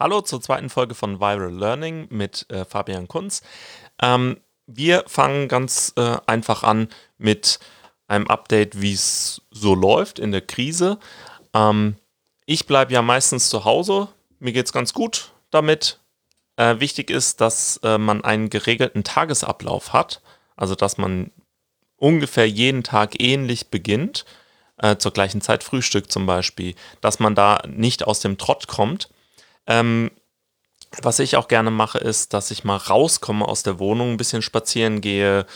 Hallo zur zweiten Folge von Viral Learning mit äh, Fabian Kunz. Ähm, wir fangen ganz äh, einfach an mit einem Update, wie es so läuft in der Krise. Ähm, ich bleibe ja meistens zu Hause. Mir geht es ganz gut damit. Äh, wichtig ist, dass äh, man einen geregelten Tagesablauf hat. Also, dass man ungefähr jeden Tag ähnlich beginnt. Äh, zur gleichen Zeit Frühstück zum Beispiel. Dass man da nicht aus dem Trott kommt ähm, was ich auch gerne mache, ist, dass ich mal rauskomme aus der Wohnung, ein bisschen spazieren gehe,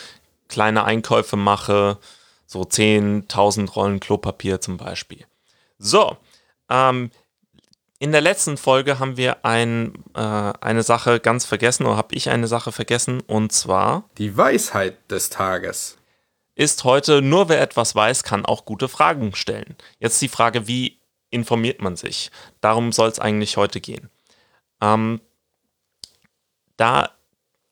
kleine Einkäufe mache, so 10.000 Rollen Klopapier zum Beispiel. So, ähm, in der letzten Folge haben wir ein, äh, eine Sache ganz vergessen, oder habe ich eine Sache vergessen, und zwar... Die Weisheit des Tages. Ist heute, nur wer etwas weiß, kann auch gute Fragen stellen. Jetzt die Frage, wie informiert man sich? Darum soll es eigentlich heute gehen. Ähm, da,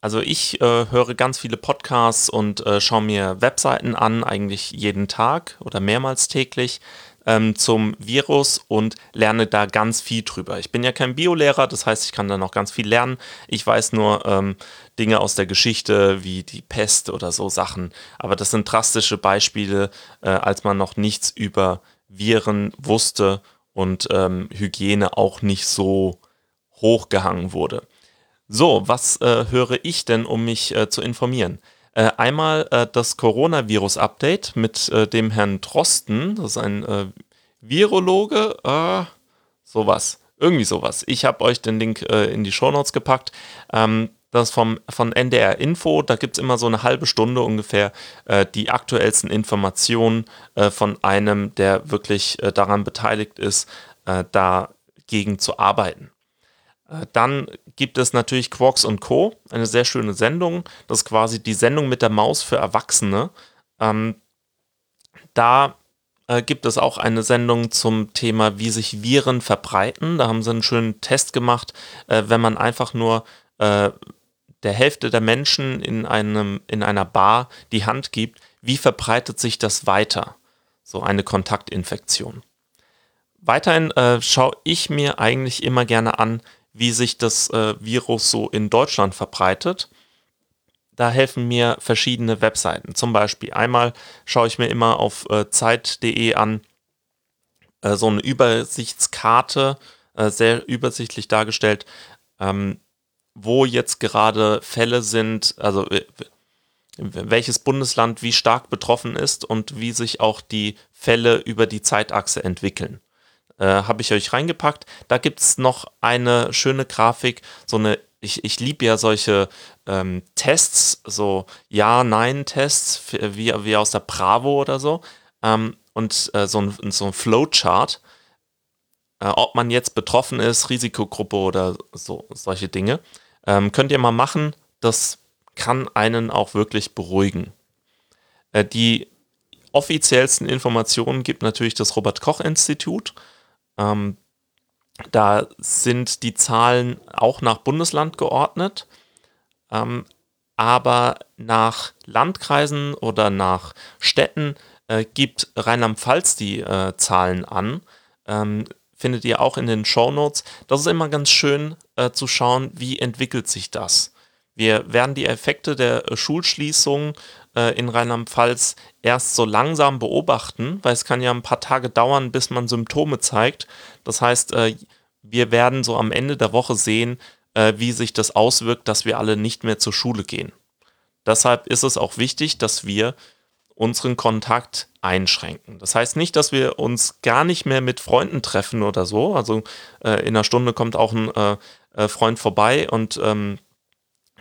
also ich äh, höre ganz viele Podcasts und äh, schaue mir Webseiten an, eigentlich jeden Tag oder mehrmals täglich ähm, zum Virus und lerne da ganz viel drüber. Ich bin ja kein Biolehrer, das heißt, ich kann da noch ganz viel lernen. Ich weiß nur ähm, Dinge aus der Geschichte wie die Pest oder so Sachen. Aber das sind drastische Beispiele, äh, als man noch nichts über Viren wusste und ähm, Hygiene auch nicht so hochgehangen wurde. So, was äh, höre ich denn, um mich äh, zu informieren? Äh, einmal äh, das Coronavirus-Update mit äh, dem Herrn Drosten, das ist ein äh, Virologe, sowas, irgendwie sowas. Ich habe euch den Link in die Shownotes gepackt. Ähm, das vom, von NDR Info, da gibt es immer so eine halbe Stunde ungefähr die aktuellsten Informationen von einem, der wirklich daran beteiligt ist, dagegen zu arbeiten. Äh, dann gibt es natürlich Quarks und Co., eine sehr schöne Sendung. Das ist quasi die Sendung mit der Maus für Erwachsene. Ähm, da äh, gibt es auch eine Sendung zum Thema, wie sich Viren verbreiten. Da haben sie einen schönen Test gemacht, äh, wenn man einfach nur äh, der Hälfte der Menschen in, einem, in einer Bar die Hand gibt, wie verbreitet sich das weiter? So eine Kontaktinfektion. Weiterhin äh, schaue ich mir eigentlich immer gerne an, wie sich das äh, Virus so in Deutschland verbreitet. Da helfen mir verschiedene Webseiten. Zum Beispiel einmal schaue ich mir immer auf äh, zeit.de an, äh, so eine Übersichtskarte, äh, sehr übersichtlich dargestellt, ähm, wo jetzt gerade Fälle sind, also äh, welches Bundesland wie stark betroffen ist und wie sich auch die Fälle über die Zeitachse entwickeln äh, habe ich euch reingepackt. Da gibt es noch eine schöne Grafik, so eine, ich, ich liebe ja solche ähm, Tests, so Ja-Nein-Tests, wie, wie aus der Bravo oder so. Ähm, und äh, so ein, so ein Flowchart, äh, ob man jetzt betroffen ist, Risikogruppe oder so, solche Dinge. Ähm, könnt ihr mal machen, das kann einen auch wirklich beruhigen. Äh, die offiziellsten Informationen gibt natürlich das Robert Koch Institut. Ähm, da sind die Zahlen auch nach Bundesland geordnet, ähm, aber nach Landkreisen oder nach Städten äh, gibt Rheinland-Pfalz die äh, Zahlen an. Ähm, findet ihr auch in den Show Notes. Das ist immer ganz schön äh, zu schauen, wie entwickelt sich das. Wir werden die Effekte der äh, Schulschließung äh, in Rheinland-Pfalz erst so langsam beobachten, weil es kann ja ein paar Tage dauern, bis man Symptome zeigt. Das heißt, äh, wir werden so am Ende der Woche sehen, äh, wie sich das auswirkt, dass wir alle nicht mehr zur Schule gehen. Deshalb ist es auch wichtig, dass wir unseren Kontakt einschränken. Das heißt nicht, dass wir uns gar nicht mehr mit Freunden treffen oder so. Also äh, in einer Stunde kommt auch ein äh, äh Freund vorbei und ähm,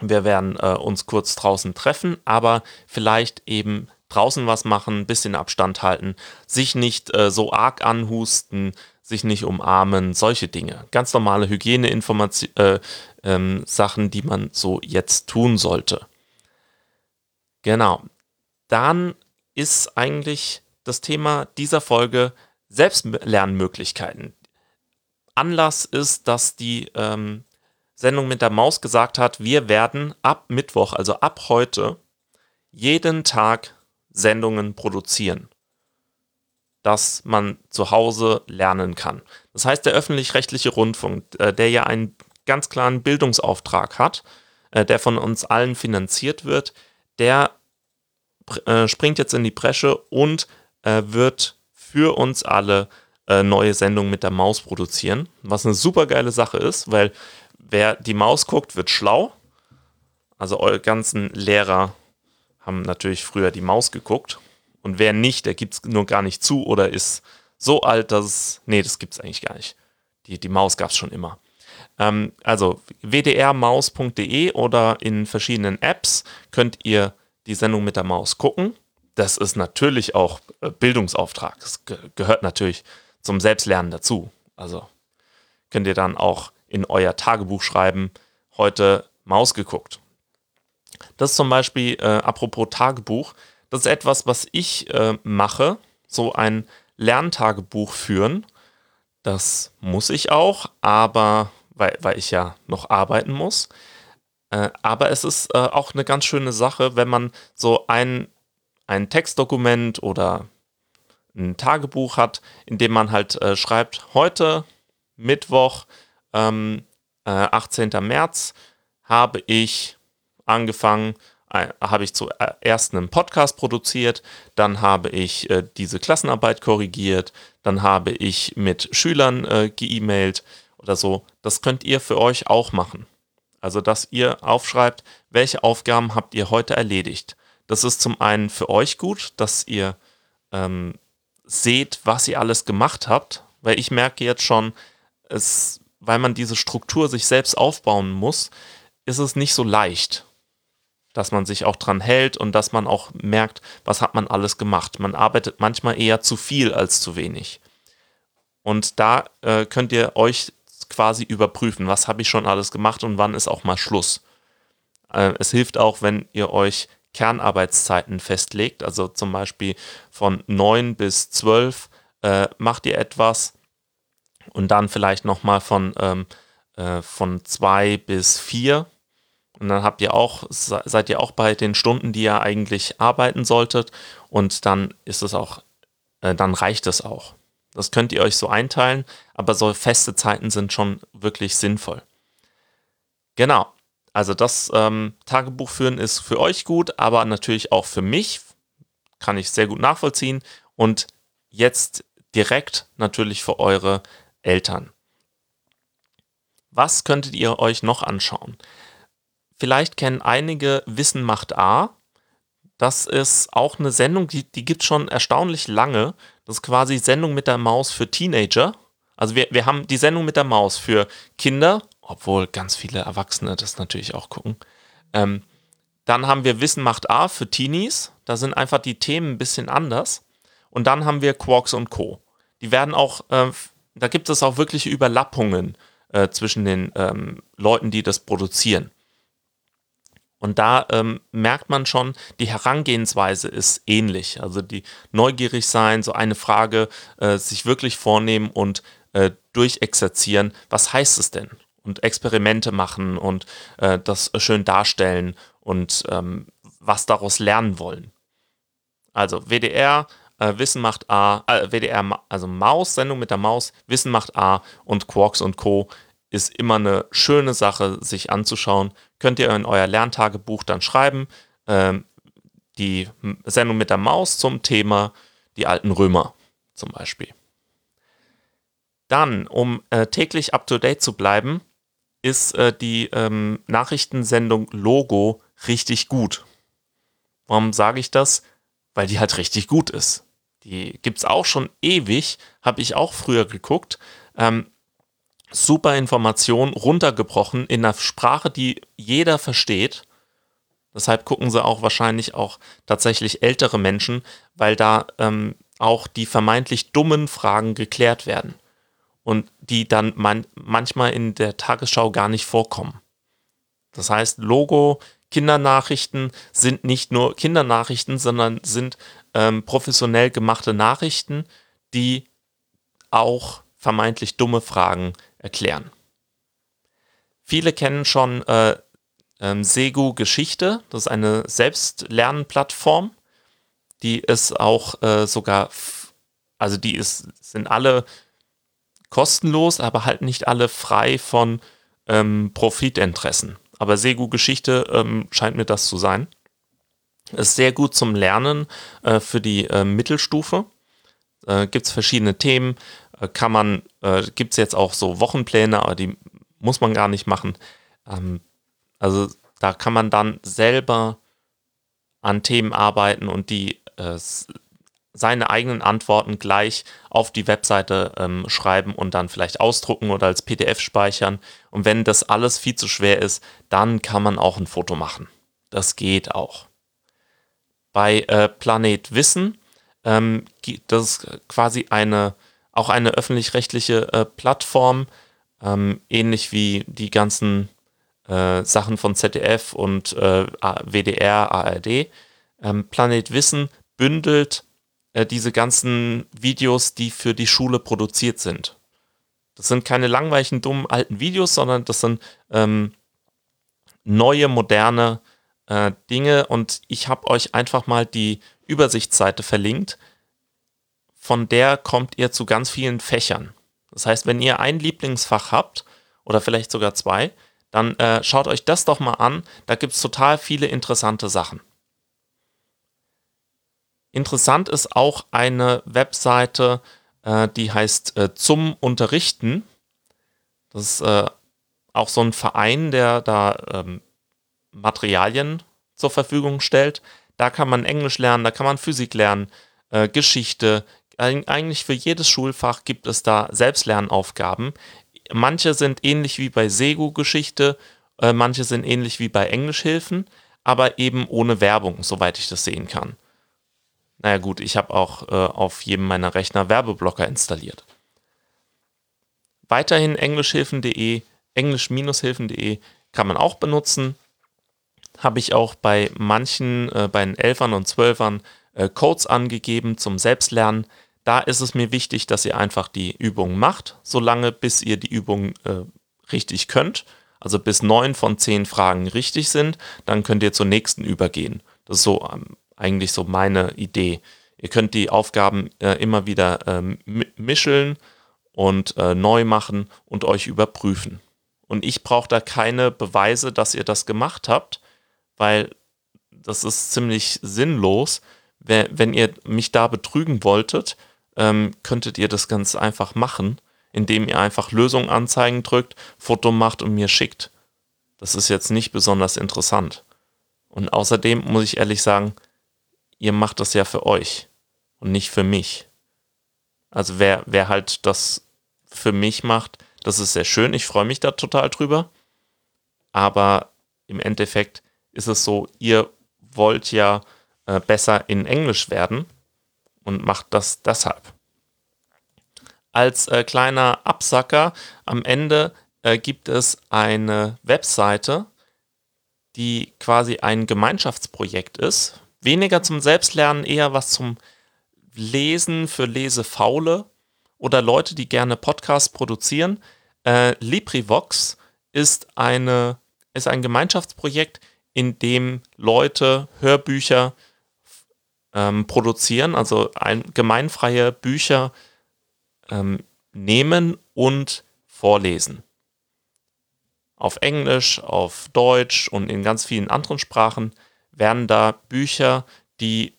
wir werden äh, uns kurz draußen treffen, aber vielleicht eben draußen was machen, ein bisschen Abstand halten, sich nicht äh, so arg anhusten, sich nicht umarmen, solche Dinge. Ganz normale Hygieneinformationen, äh, ähm, Sachen, die man so jetzt tun sollte. Genau. Dann ist eigentlich das Thema dieser Folge Selbstlernmöglichkeiten. Anlass ist, dass die ähm, Sendung mit der Maus gesagt hat, wir werden ab Mittwoch, also ab heute, jeden Tag Sendungen produzieren. dass man zu Hause lernen kann. Das heißt, der öffentlich-rechtliche Rundfunk, äh, der ja einen ganz klaren Bildungsauftrag hat, äh, der von uns allen finanziert wird, der äh, springt jetzt in die Bresche und äh, wird für uns alle äh, neue Sendungen mit der Maus produzieren, was eine super geile Sache ist, weil wer die Maus guckt, wird schlau. Also eure ganzen Lehrer haben natürlich früher die Maus geguckt. Und wer nicht, der gibt es nur gar nicht zu oder ist so alt, dass es. Nee, das gibt es eigentlich gar nicht. Die, die Maus gab es schon immer. Ähm, also wdrmaus.de oder in verschiedenen Apps könnt ihr die Sendung mit der Maus gucken. Das ist natürlich auch äh, Bildungsauftrag. Das ge gehört natürlich zum Selbstlernen dazu. Also könnt ihr dann auch in euer Tagebuch schreiben, heute Maus geguckt. Das ist zum Beispiel, äh, apropos Tagebuch, das ist etwas, was ich äh, mache, so ein Lerntagebuch führen. Das muss ich auch, aber weil, weil ich ja noch arbeiten muss. Äh, aber es ist äh, auch eine ganz schöne Sache, wenn man so ein, ein Textdokument oder ein Tagebuch hat, in dem man halt äh, schreibt, heute Mittwoch, ähm, 18. März, habe ich angefangen, äh, habe ich zuerst einen Podcast produziert, dann habe ich äh, diese Klassenarbeit korrigiert, dann habe ich mit Schülern äh, geemailt oder so. Das könnt ihr für euch auch machen. Also, dass ihr aufschreibt, welche Aufgaben habt ihr heute erledigt. Das ist zum einen für euch gut, dass ihr ähm, seht, was ihr alles gemacht habt, weil ich merke jetzt schon, es, weil man diese Struktur sich selbst aufbauen muss, ist es nicht so leicht, dass man sich auch dran hält und dass man auch merkt, was hat man alles gemacht. Man arbeitet manchmal eher zu viel als zu wenig. Und da äh, könnt ihr euch quasi überprüfen, was habe ich schon alles gemacht und wann ist auch mal Schluss. Äh, es hilft auch, wenn ihr euch Kernarbeitszeiten festlegt, also zum Beispiel von 9 bis 12 äh, macht ihr etwas und dann vielleicht nochmal von, ähm, äh, von 2 bis 4 und dann habt ihr auch, seid ihr auch bei den Stunden, die ihr eigentlich arbeiten solltet und dann ist es auch, äh, dann reicht es auch. Das könnt ihr euch so einteilen, aber so feste Zeiten sind schon wirklich sinnvoll. Genau. Also das ähm, Tagebuch führen ist für euch gut, aber natürlich auch für mich. Kann ich sehr gut nachvollziehen. Und jetzt direkt natürlich für eure Eltern. Was könntet ihr euch noch anschauen? Vielleicht kennen einige Wissen macht A. Das ist auch eine Sendung, die, die gibt es schon erstaunlich lange. Das ist quasi Sendung mit der Maus für Teenager. Also wir, wir haben die Sendung mit der Maus für Kinder obwohl ganz viele Erwachsene das natürlich auch gucken. Ähm, dann haben wir Wissen macht A für Teenies. Da sind einfach die Themen ein bisschen anders. Und dann haben wir Quarks und Co. Die werden auch, äh, da gibt es auch wirkliche Überlappungen äh, zwischen den ähm, Leuten, die das produzieren. Und da ähm, merkt man schon, die Herangehensweise ist ähnlich. Also die neugierig sein, so eine Frage äh, sich wirklich vornehmen und äh, durchexerzieren. Was heißt es denn? und Experimente machen und äh, das schön darstellen und ähm, was daraus lernen wollen. Also WDR, äh, Wissen macht A, äh, WDR, also Maus, Sendung mit der Maus, Wissen macht A und Quarks und Co. ist immer eine schöne Sache, sich anzuschauen. Könnt ihr in euer Lerntagebuch dann schreiben. Ähm, die Sendung mit der Maus zum Thema die alten Römer zum Beispiel. Dann, um äh, täglich up-to-date zu bleiben, ist äh, die ähm, Nachrichtensendung Logo richtig gut. Warum sage ich das? Weil die halt richtig gut ist. Die gibt es auch schon ewig, habe ich auch früher geguckt. Ähm, super Information, runtergebrochen in einer Sprache, die jeder versteht. Deshalb gucken sie auch wahrscheinlich auch tatsächlich ältere Menschen, weil da ähm, auch die vermeintlich dummen Fragen geklärt werden und die dann man, manchmal in der Tagesschau gar nicht vorkommen. Das heißt, Logo, Kindernachrichten sind nicht nur Kindernachrichten, sondern sind ähm, professionell gemachte Nachrichten, die auch vermeintlich dumme Fragen erklären. Viele kennen schon äh, ähm, Segu Geschichte, das ist eine Selbstlernplattform, die es auch äh, sogar also die ist, sind alle kostenlos, aber halt nicht alle frei von ähm, Profitinteressen. Aber Segu Geschichte ähm, scheint mir das zu sein. Ist sehr gut zum Lernen äh, für die äh, Mittelstufe. Äh, Gibt es verschiedene Themen. Äh, kann man, äh, gibt es jetzt auch so Wochenpläne, aber die muss man gar nicht machen. Ähm, also da kann man dann selber an Themen arbeiten und die äh, seine eigenen Antworten gleich auf die Webseite ähm, schreiben und dann vielleicht ausdrucken oder als PDF speichern. Und wenn das alles viel zu schwer ist, dann kann man auch ein Foto machen. Das geht auch. Bei äh, Planet Wissen, ähm, das ist quasi eine, auch eine öffentlich-rechtliche äh, Plattform, ähm, ähnlich wie die ganzen äh, Sachen von ZDF und äh, WDR, ARD. Ähm, Planet Wissen bündelt äh, diese ganzen Videos, die für die Schule produziert sind. Das sind keine langweiligen, dummen alten Videos, sondern das sind ähm, neue, moderne äh, Dinge. Und ich habe euch einfach mal die Übersichtsseite verlinkt. Von der kommt ihr zu ganz vielen Fächern. Das heißt, wenn ihr ein Lieblingsfach habt oder vielleicht sogar zwei, dann äh, schaut euch das doch mal an. Da gibt es total viele interessante Sachen. Interessant ist auch eine Webseite, äh, die heißt äh, Zum Unterrichten. Das ist äh, auch so ein Verein, der da ähm, Materialien zur Verfügung stellt. Da kann man Englisch lernen, da kann man Physik lernen, äh, Geschichte. Eig eigentlich für jedes Schulfach gibt es da Selbstlernaufgaben. Manche sind ähnlich wie bei Sego-Geschichte, äh, manche sind ähnlich wie bei Englischhilfen, aber eben ohne Werbung, soweit ich das sehen kann. Naja gut, ich habe auch äh, auf jedem meiner Rechner Werbeblocker installiert. Weiterhin englischhilfen.de, englisch-hilfen.de kann man auch benutzen. Habe ich auch bei manchen, äh, bei den Elfern und Zwölfern äh, Codes angegeben zum Selbstlernen. Da ist es mir wichtig, dass ihr einfach die Übung macht, solange bis ihr die Übung äh, richtig könnt. Also bis neun von zehn Fragen richtig sind, dann könnt ihr zur nächsten übergehen. Das ist so ähm, eigentlich so meine Idee. Ihr könnt die Aufgaben äh, immer wieder ähm, mischeln und äh, neu machen und euch überprüfen. Und ich brauche da keine Beweise, dass ihr das gemacht habt, weil das ist ziemlich sinnlos. Wenn, wenn ihr mich da betrügen wolltet, ähm, könntet ihr das ganz einfach machen, indem ihr einfach Lösung anzeigen drückt, Foto macht und mir schickt. Das ist jetzt nicht besonders interessant. Und außerdem muss ich ehrlich sagen, ihr macht das ja für euch und nicht für mich. Also wer, wer halt das für mich macht, das ist sehr schön. Ich freue mich da total drüber. Aber im Endeffekt ist es so, ihr wollt ja äh, besser in Englisch werden und macht das deshalb. Als äh, kleiner Absacker am Ende äh, gibt es eine Webseite, die quasi ein Gemeinschaftsprojekt ist weniger zum Selbstlernen, eher was zum Lesen für Lesefaule oder Leute, die gerne Podcasts produzieren. Äh, LibriVox ist, eine, ist ein Gemeinschaftsprojekt, in dem Leute Hörbücher ähm, produzieren, also ein, gemeinfreie Bücher ähm, nehmen und vorlesen. Auf Englisch, auf Deutsch und in ganz vielen anderen Sprachen werden da Bücher, die,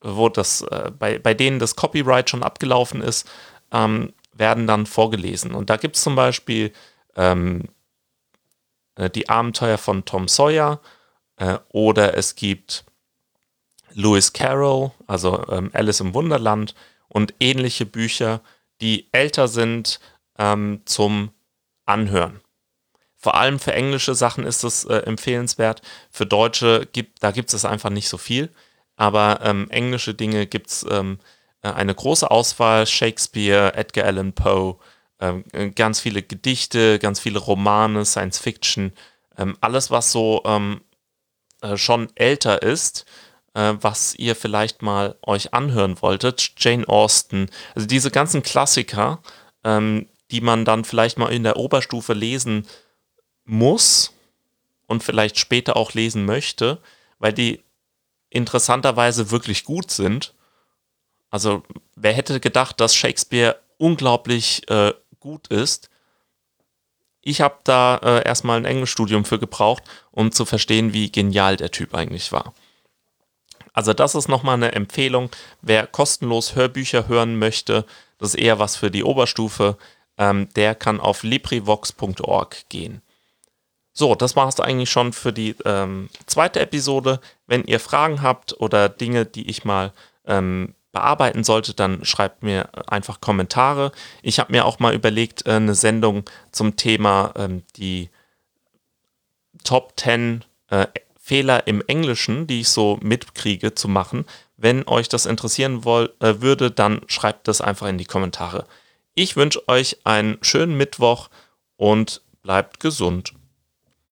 wo das, äh, bei, bei denen das Copyright schon abgelaufen ist, ähm, werden dann vorgelesen. Und da gibt es zum Beispiel ähm, äh, die Abenteuer von Tom Sawyer äh, oder es gibt Lewis Carroll, also ähm, Alice im Wunderland und ähnliche Bücher, die älter sind ähm, zum Anhören. Vor allem für englische Sachen ist es äh, empfehlenswert. Für deutsche gibt, da gibt es einfach nicht so viel. Aber ähm, englische Dinge gibt es ähm, äh, eine große Auswahl. Shakespeare, Edgar Allan Poe, ähm, äh, ganz viele Gedichte, ganz viele Romane, Science Fiction. Ähm, alles, was so äh, schon älter ist, äh, was ihr vielleicht mal euch anhören wolltet. Jane Austen. Also diese ganzen Klassiker, ähm, die man dann vielleicht mal in der Oberstufe lesen muss und vielleicht später auch lesen möchte, weil die interessanterweise wirklich gut sind. Also wer hätte gedacht, dass Shakespeare unglaublich äh, gut ist? Ich habe da äh, erstmal ein Englischstudium für gebraucht, um zu verstehen, wie genial der Typ eigentlich war. Also das ist nochmal eine Empfehlung. Wer kostenlos Hörbücher hören möchte, das ist eher was für die Oberstufe, ähm, der kann auf LibriVox.org gehen. So, das war es eigentlich schon für die ähm, zweite Episode. Wenn ihr Fragen habt oder Dinge, die ich mal ähm, bearbeiten sollte, dann schreibt mir einfach Kommentare. Ich habe mir auch mal überlegt, äh, eine Sendung zum Thema ähm, die Top 10 äh, Fehler im Englischen, die ich so mitkriege, zu machen. Wenn euch das interessieren woll, äh, würde, dann schreibt das einfach in die Kommentare. Ich wünsche euch einen schönen Mittwoch und bleibt gesund.